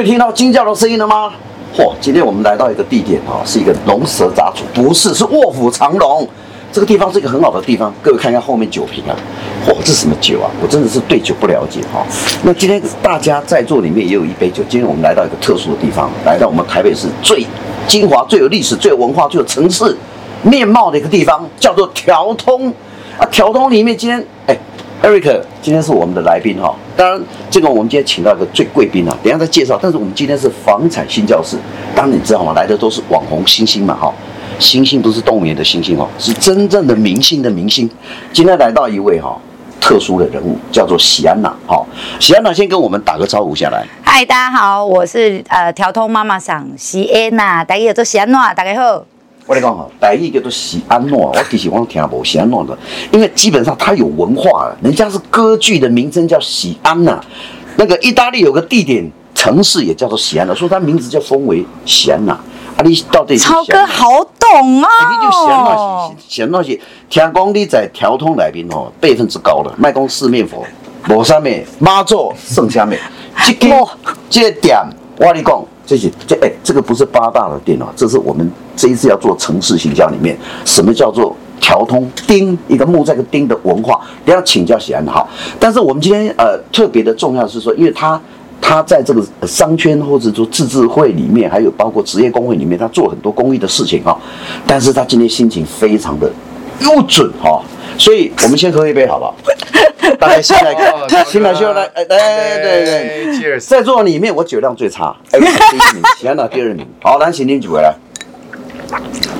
位听到惊叫的声音了吗？嚯，今天我们来到一个地点啊，是一个龙蛇杂处，不是，是卧虎藏龙。这个地方是一个很好的地方，各位看一下后面酒瓶啊，嚯，这什么酒啊？我真的是对酒不了解哈。那今天大家在座里面也有一杯酒。今天我们来到一个特殊的地方，来到我们台北市最精华、最有历史、最有文化、最有城市面貌的一个地方，叫做条通啊。条通里面今天哎。Eric，今天是我们的来宾哈。当然，这个我们今天请到一个最贵宾啊，等下再介绍。但是我们今天是房产新教室，当然你知道吗？来的都是网红星星嘛哈。星星不是动物园的星星哦，是真正的明星的明星。今天来到一位哈特殊的人物，叫做喜安娜哈。喜安娜先跟我们打个招呼下来。嗨，大家好，我是呃调通妈妈桑喜安娜，大家叫做喜安娜，大家好。我跟你讲哈，台语叫做喜安诺，我其实我听不喜安诺的，因为基本上它有文化，人家是歌剧的名称叫喜安娜，那个意大利有个地点城市也叫做喜安娜，所以它名字就封为喜安娜。啊，你到底超哥好懂哦，欸、你就喜安娜，喜安娜是听讲你在条通来宾哦，辈分之高了，卖公四面佛，无啥物妈祖圣啥物，这个这个点我跟你讲。这些这哎，这个不是八大的店哦，这是我们这一次要做城市形象里面，什么叫做调通丁一个木在一个丁的文化，你要请教喜安哈。但是我们今天呃特别的重要是说，因为他他在这个商圈或者说自治会里面，还有包括职业工会里面，他做很多公益的事情哈。但是他今天心情非常的优准哈，所以我们先喝一杯好不好？大家先来，先来，先来，哎，对对对，在座里面我酒量最差，哎，第一名，喜安娜第二名，好，咱请您几位来。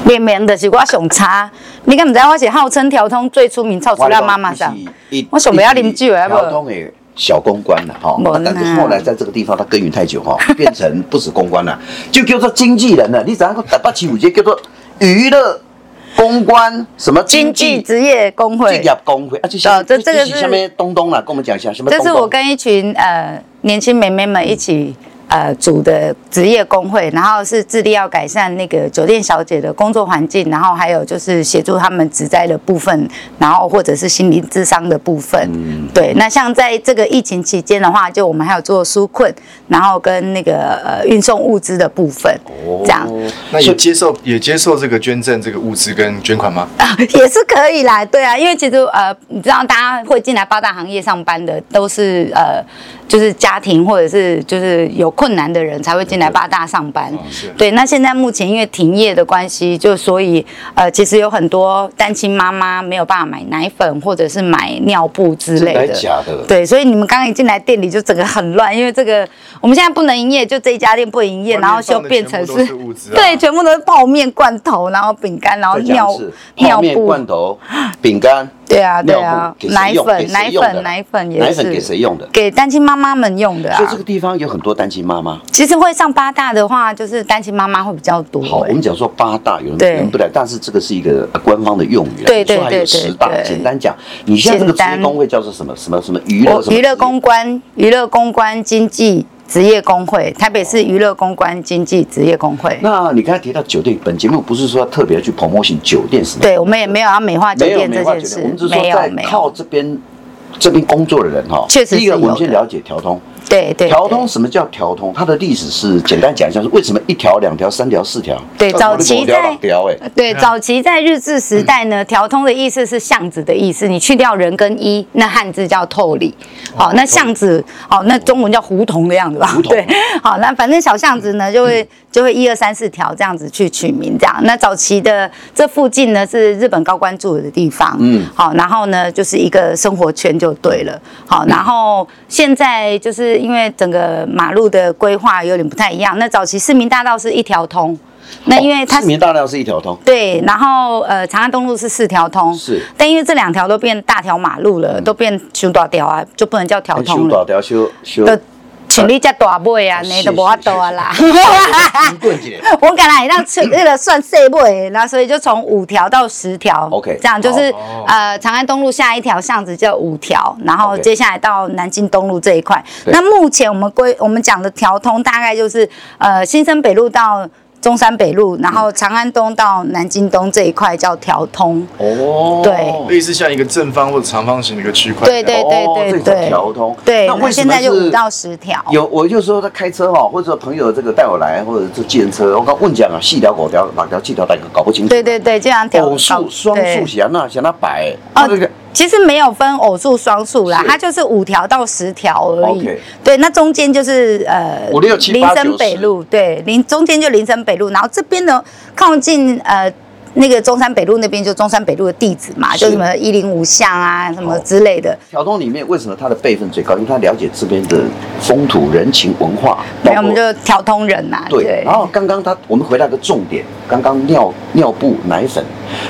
明明的是我上差，你敢不知道我是号称条通最出名、超出了妈妈桑，我想不要啉酒啊不？条通的小公关了哈，但是后来在这个地方他耕耘太久哈，变成不止公关了，就叫做经纪人了。你怎样个八七五节叫做娱乐？公关什么经济职业工会？职业工会啊，这这这个是下面东东了，跟我们讲一下什么？这是我跟一群呃年轻美眉们一起。呃，组的职业工会，然后是致力要改善那个酒店小姐的工作环境，然后还有就是协助他们职灾的部分，然后或者是心理智商的部分。嗯，对。那像在这个疫情期间的话，就我们还有做纾困，然后跟那个呃运送物资的部分。哦，这样。那也接受也接受这个捐赠这个物资跟捐款吗？啊，也是可以啦。对啊，因为其实呃，你知道大家会进来八大行业上班的，都是呃。就是家庭或者是就是有困难的人才会进来八大上班，对。那现在目前因为停业的关系，就所以呃，其实有很多单亲妈妈没有办法买奶粉或者是买尿布之类的。假的。对，所以你们刚刚一进来店里就整个很乱，因为这个我们现在不能营业，就这一家店不营业，然后就变成是 对，全部都是泡面、罐头，然后饼干，然后尿尿布、罐头、饼干。对啊，对啊，奶粉、奶粉、奶粉也是。奶粉给谁用的？给单亲妈妈们用的啊。所以这个地方有很多单亲妈妈。其实会上八大的话，就是单亲妈妈会比较多。好，我们讲说八大，有人不来，但是这个是一个官方的用语。对对对对。还有十大，简单讲，你现在这个职业工会叫做什么？什么什么娱乐？娱乐公关，娱乐公关经济。职业工会，台北市娱乐公关经济职业工会。那你刚才提到酒店，本节目不是说特别去 promotion 酒店什么？对，我们也没有要美化酒店这件事，没有，没有。靠这边这边工作的人哈，确实。第一个，我们先了解调通。对对，条通什么叫条通？它的历史是简单讲一下，是为什么一条、两条、三条、四条？对，早期在对早期在日治时代呢，条通的意思是巷子的意思，你去掉人跟一，那汉字叫透里。好，那巷子，好，那中文叫胡同的样子吧？对，好，那反正小巷子呢，就会就会一二三四条这样子去取名，这样。那早期的这附近呢，是日本高官住的地方，嗯，好，然后呢，就是一个生活圈就对了，好，然后现在就是。因为整个马路的规划有点不太一样，那早期市民大道是一条通，那因为它、哦、市民大道是一条通，对，然后呃长安东路是四条通，是，但因为这两条都变大条马路了，嗯、都变修大条啊，就不能叫条通了。修大条修修。请你遮大尾啊，你都无法度啊啦。我敢来让出那个算细尾，那所以就从五条到十条，OK，这样就是呃长安东路下一条巷子叫五条，然后接下来到南京东路这一块。那目前我们规我们讲的条通大概就是呃新生北路到中山北路，然后长安东到南京东这一块叫条通。哦，对，类似像一个正方或者长方形的一个区块。对对对对对，条通。对，那现在就五到十条。有，我就说他开车哈，或者说朋友这个带我来，或者是计程车，我刚问讲啊，细条、狗条、哪条、细条，大家搞不清楚。对对对，这样条。偶数、双数，想那想那摆。哦，其实没有分偶数、双数啦，它就是五条到十条而已。对，那中间就是呃，五六七八九。林森北路，对，林中间就林森北路，然后这边呢靠近呃。那个中山北路那边就中山北路的地址嘛，就什么一零五巷啊，什么之类的。条通里面为什么他的辈分最高？因为他了解这边的风土人情文化。没有，我们就条通人呐、啊。对。对然后刚刚他，我们回到个重点，刚刚尿尿布奶粉，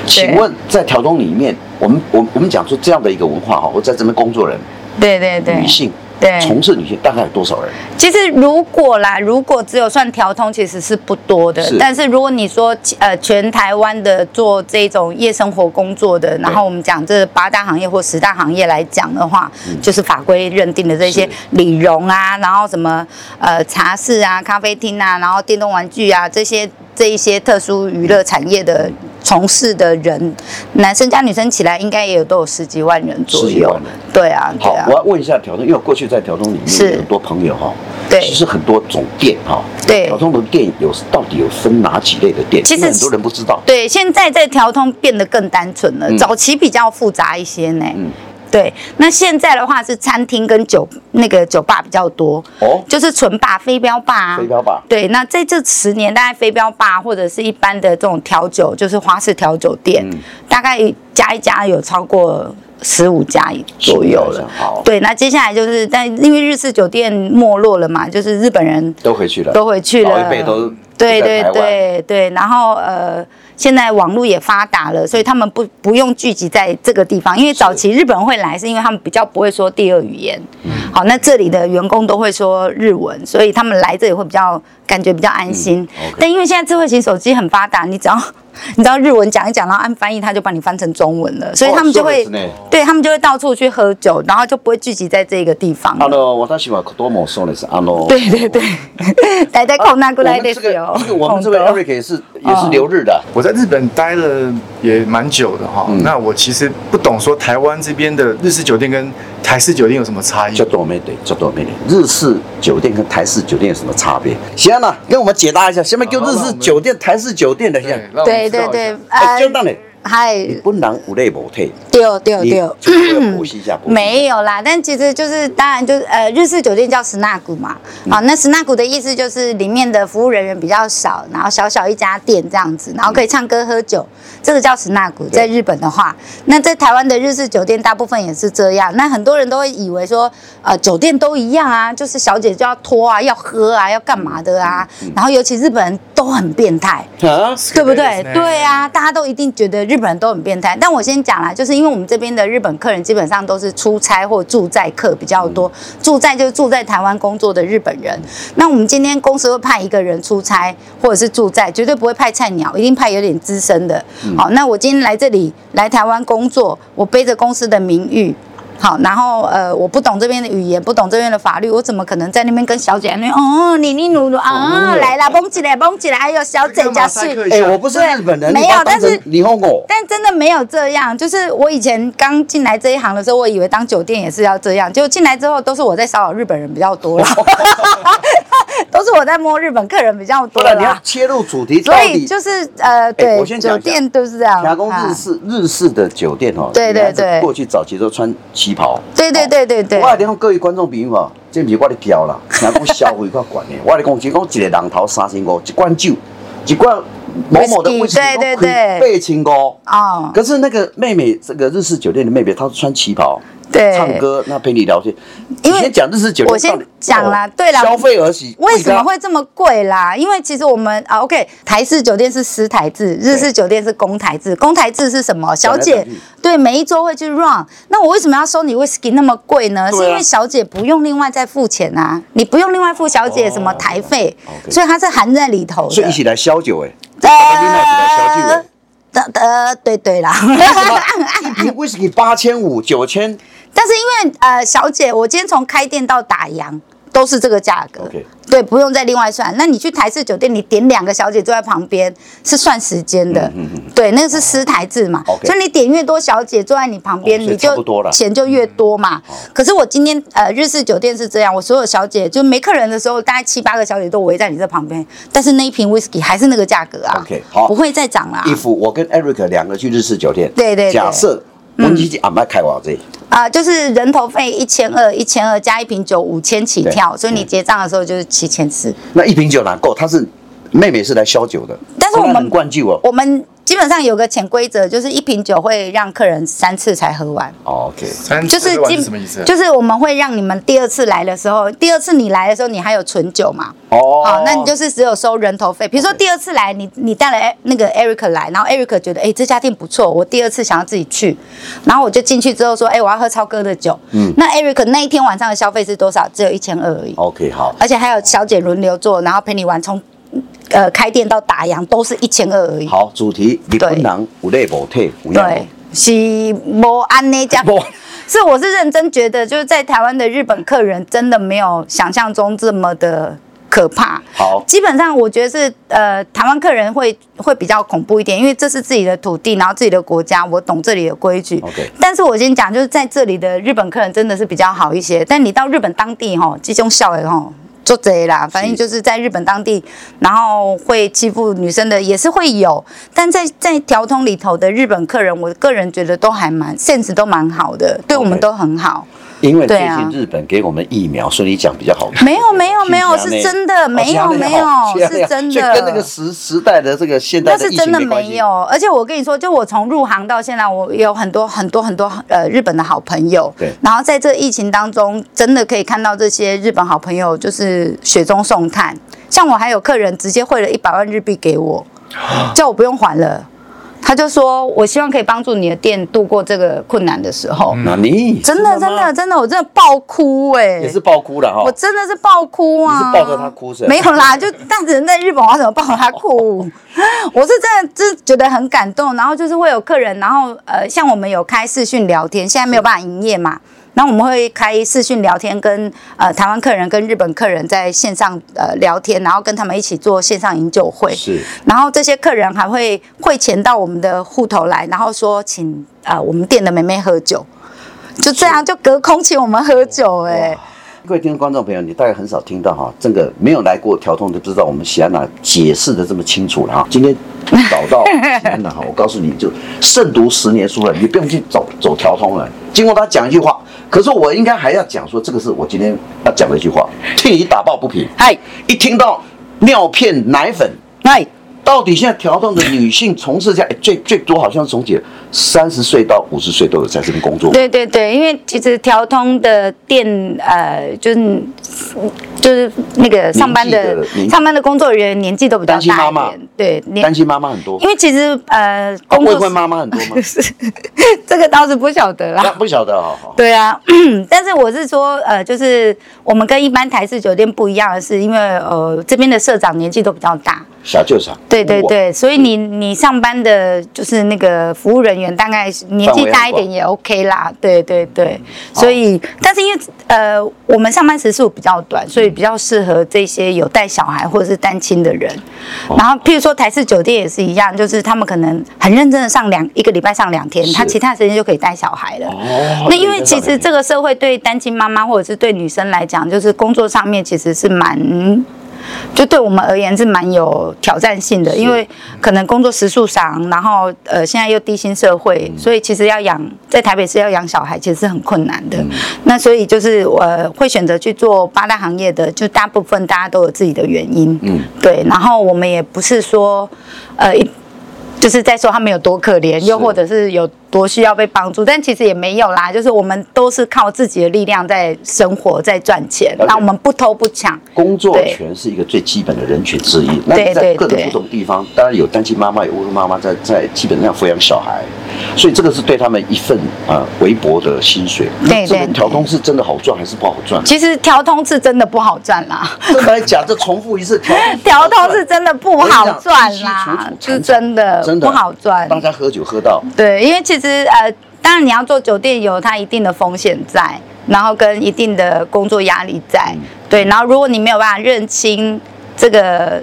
请问在条通里面，我们我我们讲出这样的一个文化哈，我在这边工作人，对对对，女性。对，从事女性大概有多少人？其实如果啦，如果只有算调通，其实是不多的。是。但是如果你说呃，全台湾的做这种夜生活工作的，然后我们讲这八大行业或十大行业来讲的话，就是法规认定的这些理容啊，然后什么呃茶室啊、咖啡厅啊，然后电动玩具啊这些这一些特殊娱乐产业的。从事的人，男生加女生起来，应该也有都有十几万人左右。对啊，对啊。好，我要问一下条通，因为我过去在条通里面有很多朋友哈，对，其实很多种店哈，对，条通的店有到底有分哪几类的店？其实很多人不知道。对，现在在条通变得更单纯了，早期比较复杂一些呢。嗯。对，那现在的话是餐厅跟酒那个酒吧比较多哦，就是纯吧、飞镖吧、飞镖霸。对，那在这十年，大概飞镖霸或者是一般的这种调酒，就是花式调酒店，嗯、大概加一加有超过十五家左右了。好，对，那接下来就是，但因为日式酒店没落了嘛，就是日本人都回去了，都回去了，老一辈都对对对对，然后呃。现在网络也发达了，所以他们不不用聚集在这个地方，因为早期日本人会来，是因为他们比较不会说第二语言。好，那这里的员工都会说日文，所以他们来这里会比较感觉比较安心。但因为现在智慧型手机很发达，你只要。你知道日文讲一讲，然后按翻译，他就帮你翻成中文了，所以他们就会，对他们就会到处去喝酒，然后就不会聚集在这个地方。Hello，我喜欢多么说的是 Hello。对对对，待在空那过来的时候，我们这位 Eric 也是也是留日的。我在日本待了也蛮久的哈，那我其实不懂说台湾这边的日式酒店跟台式酒店有什么差异？叫多美对，叫多美日式酒店跟台式酒店有什么差别？行了，跟我们解答一下，下面就日式酒店、台式酒店的现在。对。对对，呃，嗨，你不能无类无退，对对对，没有啦，但其实就是当然就是呃，日式酒店叫スナック嘛，好，那スナック的意思就是里面的服务人员比较少，然后小小一家店这样子，然后可以唱歌喝酒，这个叫スナック，在日本的话，那在台湾的日式酒店大部分也是这样，那很多人都会以为说，呃，酒店都一样啊，就是小姐就要拖啊，要喝啊，要干嘛的啊，然后尤其日本人都很变态，对不对？对啊，大家都一定觉得。 日本人都很变态，但我先讲啦，就是因为我们这边的日本客人基本上都是出差或住在客比较多，住在就是住在台湾工作的日本人。那我们今天公司会派一个人出差或者是住在，绝对不会派菜鸟，一定派有点资深的。好，那我今天来这里来台湾工作，我背着公司的名誉。好，然后呃，我不懂这边的语言，不懂这边的法律，我怎么可能在那边跟小姐那边哦，你你努努啊，来啦，蹦起来，蹦起来，还有小姐加是，哎，我不是日本人，没有，但是你哄我，但真的没有这样，就是我以前刚进来这一行的时候，我以为当酒店也是要这样，结果进来之后都是我在骚扰日本人比较多了。都是我在摸日本客人比较多了，你要切入主题，所以就是呃，对，酒店都是这样。加工日式日式的酒店哦，对对对，过去早期都穿旗袍，对对对对对。我来讲各位观众朋友啊，这不是我的挑啦，加工消费较悬的。我来讲，只讲一个人头三千五，一罐酒，一罐某某的威士忌，对对对，八千五啊。可是那个妹妹，这个日式酒店的妹妹，她是穿旗袍。对，唱歌那陪你聊天，因为先讲日式酒店，我先讲啦，对啦，消费而起，为什么会这么贵啦？因为其实我们啊，OK，台式酒店是私台制，日式酒店是公台制。公台制是什么？小姐对每一桌会去 run，那我为什么要收你 whisky 那么贵呢？是因为小姐不用另外再付钱啊，你不用另外付小姐什么台费，所以它是含在里头的。所以一起来消酒哎，呃，的的对对啦，一瓶 whisky 八千五九千。但是因为呃，小姐，我今天从开店到打烊，都是这个价格。对，不用再另外算。那你去台式酒店，你点两个小姐坐在旁边是算时间的。嗯嗯。对，那个是私台制嘛。所以你点越多小姐坐在你旁边，你就钱就越多嘛。可是我今天呃日式酒店是这样，我所有小姐就没客人的时候，大概七八个小姐都围在你这旁边，但是那一瓶 whisky 还是那个价格啊。OK，好，不会再涨了。衣服，我跟 Eric 两个去日式酒店。对对。假设。我们已安排开多少这？啊，就是人头费一千二，一千二加一瓶酒五千起跳，所以你结账的时候就是七千四。那一瓶酒哪够？他是妹妹是来消酒的，但是我们很灌酒哦，我们。基本上有个潜规则，就是一瓶酒会让客人三次才喝完。OK，三次就是什么意思？就是我们会让你们第二次来的时候，第二次你来的时候，你还有存酒嘛？哦，好，那你就是只有收人头费。比如说第二次来，你你带了那个 Eric 来，然后 Eric 觉得哎这家店不错，我第二次想要自己去，然后我就进去之后说哎我要喝超哥的酒。嗯，那 Eric 那一天晚上的消费是多少？只有一千二而已。OK，好，而且还有小姐轮流坐，然后陪你玩从。呃，开店到打烊都是一千二而已。好，主题日本人有累无退，对，是无安那家，是我是认真觉得，就是在台湾的日本客人真的没有想象中这么的可怕。好，基本上我觉得是呃，台湾客人会会比较恐怖一点，因为这是自己的土地，然后自己的国家，我懂这里的规矩。OK，但是我先讲，就是在这里的日本客人真的是比较好一些，但你到日本当地吼，这种笑的吼。做贼啦，反正就是在日本当地，然后会欺负女生的也是会有，但在在条通里头的日本客人，我个人觉得都还蛮 sense 都蛮好的，对我们都很好。因为最近日本给我们疫苗，所以你讲比较好。没有没有没有，是真的没有没有是真的，跟那个时时代的这个现代。那是真的没有，而且我跟你说，就我从入行到现在，我有很多很多很多呃日本的好朋友。对。然后在这疫情当中，真的可以看到这些日本好朋友就是雪中送炭。像我还有客人直接汇了一百万日币给我，叫我不用还了。他就说：“我希望可以帮助你的店度过这个困难的时候。”那你真的真的真的，我真的爆哭哎！也是爆哭了哈！我真的是爆哭啊！抱着他哭是？没有啦，就但是人在日本，我怎么抱着他哭？我是真的，就是觉得很感动。然后就是会有客人，然后呃，像我们有开视讯聊天，现在没有办法营业嘛。然后我们会开视讯聊天，跟呃台湾客人跟日本客人在线上呃聊天，然后跟他们一起做线上饮酒会。是。然后这些客人还会汇钱到我们的户头来，然后说请呃我们店的妹妹喝酒，就这样就隔空请我们喝酒哎、欸。各位听众观众朋友，你大概很少听到哈，这个没有来过条通的不知道我们喜安娜解释的这么清楚了哈。今天找到喜安娜哈，我告诉你就胜读十年书了，你不用去走走条通了。经过他讲一句话。可是我应该还要讲说，这个是我今天要讲的一句话，替你打抱不平。嗨，一听到尿片奶粉，嗨。到底现在调通的女性从事这样最最多好像从几三十岁到五十岁都有在这边工作。对对对，因为其实调通的店呃，就是就是那个上班的，的上班的工作人员年纪都比较大一点。妈妈对，单亲妈妈很多。因为其实呃，工作、啊、未婚妈妈很多吗？这个倒是不晓得啦。不晓得。对啊，但是我是说呃，就是我们跟一般台式酒店不一样的是，因为呃这边的社长年纪都比较大。小舅长，对对对，所以你你上班的就是那个服务人员，大概年纪大一点也 OK 啦。对对对，所以但是因为呃我们上班时数比较短，所以比较适合这些有带小孩或者是单亲的人。然后譬如说台式酒店也是一样，就是他们可能很认真的上两一个礼拜上两天，他其他时间就可以带小孩了。那因为其实这个社会对单亲妈妈或者是对女生来讲，就是工作上面其实是蛮。就对我们而言是蛮有挑战性的，因为可能工作时数长，然后呃现在又低薪社会，所以其实要养在台北市要养小孩其实是很困难的。那所以就是我会选择去做八大行业的，就大部分大家都有自己的原因，嗯，对。然后我们也不是说呃，就是在说他们有多可怜，又或者是有。多需要被帮助，但其实也没有啦，就是我们都是靠自己的力量在生活，在赚钱。那我们不偷不抢，工作权是一个最基本的人权之一。那在各种不同地方，当然有单亲妈妈，有未婚妈妈在在基本上抚养小孩，所以这个是对他们一份啊微薄的薪水。对对，调通是真的好赚还是不好赚？其实调通是真的不好赚啦。真的来讲，这重复一次，调通是 真的不好赚啦，是真的真的不好赚。大家喝酒喝到对，因为其实。其实呃，当然你要做酒店有它一定的风险在，然后跟一定的工作压力在。对，然后如果你没有办法认清这个。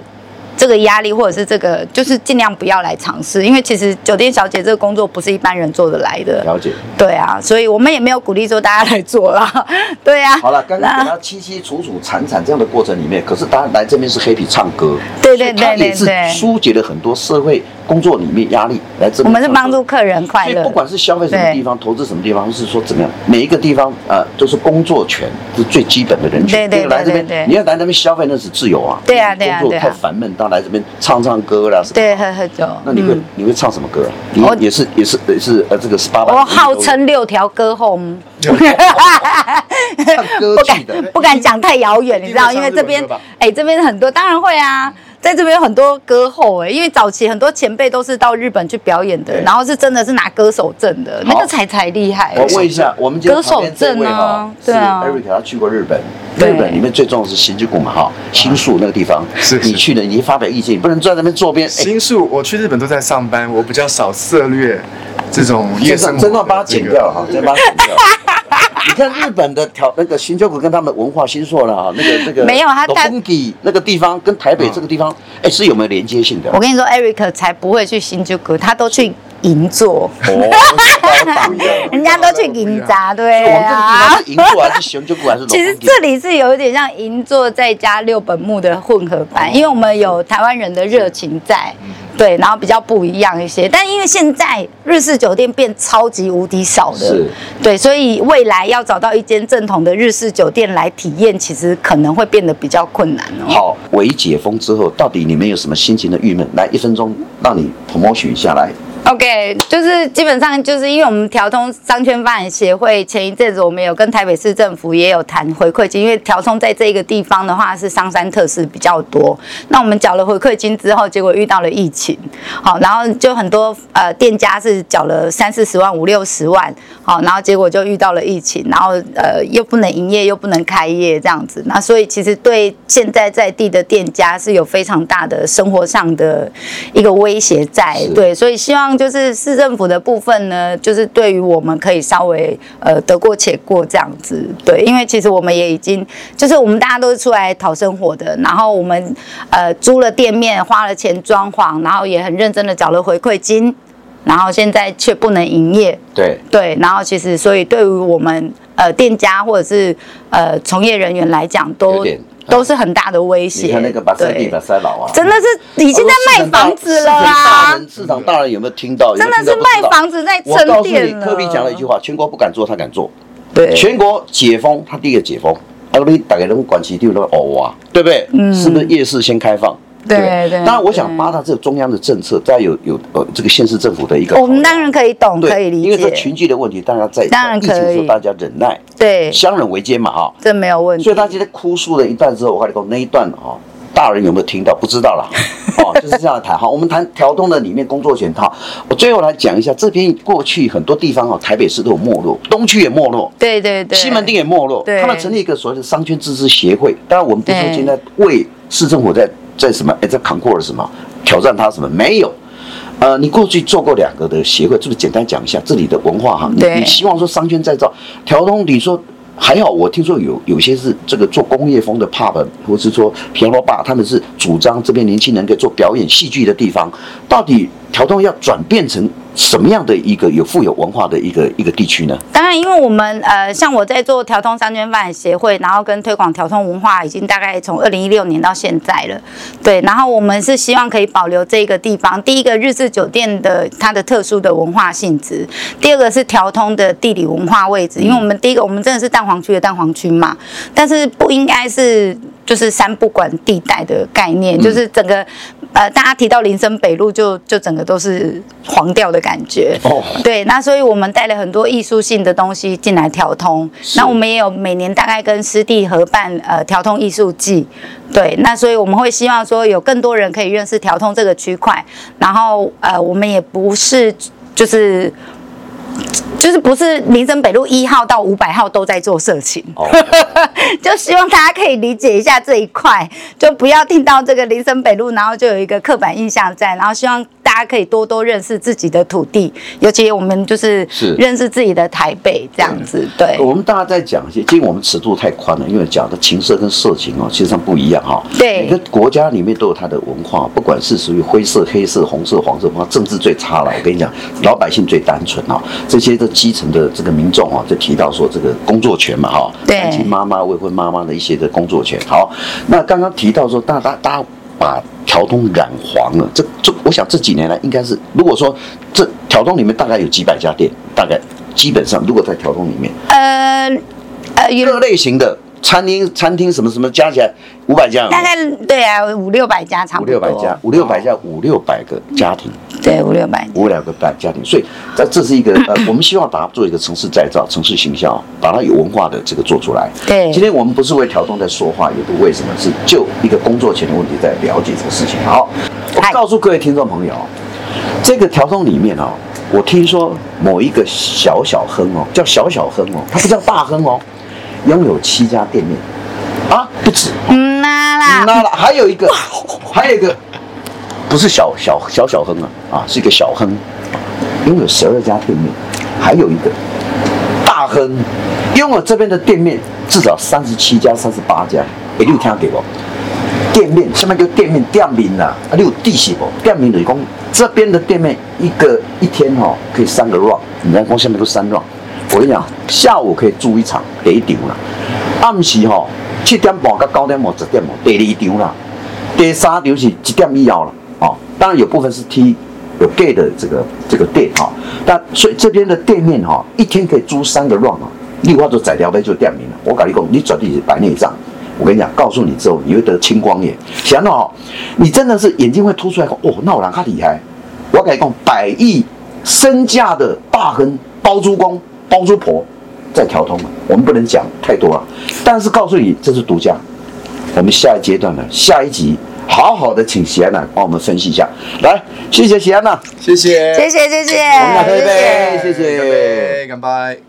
这个压力或者是这个，就是尽量不要来尝试，因为其实酒店小姐这个工作不是一般人做得来的。了解。对啊，所以我们也没有鼓励说大家来做啦。对啊。好了，刚刚给他凄凄楚楚惨惨这样的过程里面，可是大家来这边是 happy 唱歌，对对对对对，疏解了很多社会工作里面压力来这边。我们是帮助客人快乐。不管是消费什么地方，投资什么地方，是说怎么样，每一个地方呃都是工作权是最基本的人权。对对对对对。你要来这边消费那是自由啊。对啊对啊。工作太烦闷，到来这边唱唱。唱歌啦，对，喝喝酒。那你会你会唱什么歌？你也是也是也是呃，这个十八。我号称六条歌后。唱歌剧的，不敢讲太遥远，你知道，因为这边哎，这边很多，当然会啊。在这边有很多歌后哎，因为早期很多前辈都是到日本去表演的，然后是真的是拿歌手证的，那个才才厉害。我问一下，我们歌手证啊，对啊，Eric 他去过日本，日本里面最重要的是新宿嘛哈，新宿那个地方，是你去的，你发表意见，你不能坐在那边坐边。新宿，我去日本都在上班，我比较少涉猎这种夜生活。真的把它剪掉哈，真的把它剪掉。你看日本的条那个新宿跟他们的文化新说了啊，那个那个没有他他那个地方跟台北这个地方，哎，是有没有连接性的？我跟你说，Eric 才不会去新宿，他都去银座，人家都去银座，对啊。银座还是新宿还是？其实这里是有一点像银座再加六本木的混合版，因为我们有台湾人的热情在。对，然后比较不一样一些，但因为现在日式酒店变超级无敌少的，对，所以未来要找到一间正统的日式酒店来体验，其实可能会变得比较困难哦。好，微解封之后，到底你们有什么心情的郁闷？来，一分钟让你 promotion 下来。OK，就是基本上就是因为我们调通商圈发展协会前一阵子我们有跟台北市政府也有谈回馈金，因为调通在这个地方的话是商山特色比较多，那我们缴了回馈金之后，结果遇到了疫情，好，然后就很多呃店家是缴了三四十万、五六十万，好，然后结果就遇到了疫情，然后呃又不能营业又不能开业这样子，那所以其实对现在在地的店家是有非常大的生活上的一个威胁在，对，所以希望。就是市政府的部分呢，就是对于我们可以稍微呃得过且过这样子，对，因为其实我们也已经就是我们大家都是出来讨生活的，然后我们呃租了店面，花了钱装潢，然后也很认真的缴了回馈金，然后现在却不能营业，对对，然后其实所以对于我们呃店家或者是呃从业人员来讲都。都是很大的威胁。你看那个把塞地把塞老啊，真的是已经在卖房子了啊！市场大人有没有听到？真的是卖房子在沉淀了。我告诉你，柯 P 讲了一句话：全国不敢做，他敢做。对，全国解封，他第一个解封。啊，你大概能管其地都哦哇，对不对？嗯，是不是夜市先开放？对对，当然，我想八大这个中央的政策，再有有呃这个县市政府的一个，我们当然可以懂，可以理解。因为这群聚的问题，大家在疫情的时候大家忍耐，对，相忍为艰嘛哈，这没有问题。所以他今天哭诉了一段之后，我跟你讲那一段哈，大人有没有听到？不知道了，哦，就是这样的谈哈。我们谈调通的里面工作权哈，我最后来讲一下这边过去很多地方哈，台北市都有没落，东区也没落，对对对，西门町也没落，对，他们成立一个所谓的商圈自治协会。当然，我们不是说现在为市政府在。在什么？哎，在扛过了什么？挑战他什么？没有。呃，你过去做过两个的协会，是不是简单讲一下这里的文化哈？你你希望说商圈再造，条通你说还好，我听说有有些是这个做工业风的 pub，或是说皮罗坝，他们是主张这边年轻人可以做表演戏剧的地方，到底条通要转变成？什么样的一个有富有文化的一个一个地区呢？当然，因为我们呃，像我在做调通三圈发展协会，然后跟推广调通文化，已经大概从二零一六年到现在了。对，然后我们是希望可以保留这个地方。第一个，日式酒店的它的特殊的文化性质；第二个是调通的地理文化位置。因为我们第一个，我们真的是蛋黄区的蛋黄区嘛，但是不应该是就是三不管地带的概念，就是整个。呃，大家提到林森北路就，就就整个都是黄掉的感觉。哦，对，那所以我们带了很多艺术性的东西进来调通。那我们也有每年大概跟师弟合办呃调通艺术季。对，那所以我们会希望说有更多人可以认识调通这个区块。然后呃，我们也不是就是。就是不是林森北路一号到五百号都在做色情，oh. 就希望大家可以理解一下这一块，就不要听到这个林森北路，然后就有一个刻板印象在，然后希望大家可以多多认识自己的土地，尤其我们就是是认识自己的台北这样子。对，我们大家在讲一些，因为我们尺度太宽了，因为讲的情色跟色情哦，其实上不一样哈。对，每个国家里面都有它的文化，不管是属于灰色、黑色、红色、黄色，政治最差了。我跟你讲，老百姓最单纯啊，这些的基层的这个民众啊，就提到说这个工作权嘛哈，单亲妈妈、未婚妈妈的一些的工作权。好，那刚刚提到说，大大大家把条通染黄了，这这，我想这几年来应该是，如果说这条通里面大概有几百家店，大概基本上如果在条通里面，呃呃，各类型的。餐厅、餐厅什么什么加起来五百家，大概对啊，五六百家差不多。五六百家，五六百家，五六百个家庭。对，五六百。五六个百家庭，所以这这是一个呃，我们希望把它做一个城市再造、城市形象，把它有文化的这个做出来。对。今天我们不是为条通在说话，也不为什么，是就一个工作前的问题在了解这个事情。好，我告诉各位听众朋友，这个条通里面哦，我听说某一个小小亨哦，叫小小亨哦，他不叫大亨哦。拥有七家店面，啊，不止，嗯啦啦，嗯啦啦，还有一个，还有一个，不是小小小小亨啊，啊，是一个小亨，拥有十二家店面，还有一个大亨，拥有这边的店面至少三十七家、三十八家，哎，你有听到给不？店面，下面叫店面，店名呐，啊，你有地势不？店名就是讲这边的店面一个一天哈可以三个 round，你看讲下面都三 round。我跟你讲，下午可以租一场第一场啦，暗时吼七点半到九点半十点半第二场啦，第三场是一点以后了哦。当然有部分是 T 有 gay 的这个这个店哈，但所以这边的店面哈，一天可以租三个 round 啊。另外就宰掉呗就店名了。我跟你讲，你绝对是白内障。我跟你讲，告诉你之后你会得青光眼。想到哦，你真的是眼睛会凸出来哦，那我人较厉害。我跟你讲，百亿身价的大亨包租公。包租婆在调通了，我们不能讲太多了，但是告诉你这是独家。我们下一阶段呢，下一集好好的请喜安娜帮我们分析一下。来，谢谢喜安娜，谢谢，谢谢，谢谢，我们俩喝一杯，谢谢，干杯，干杯。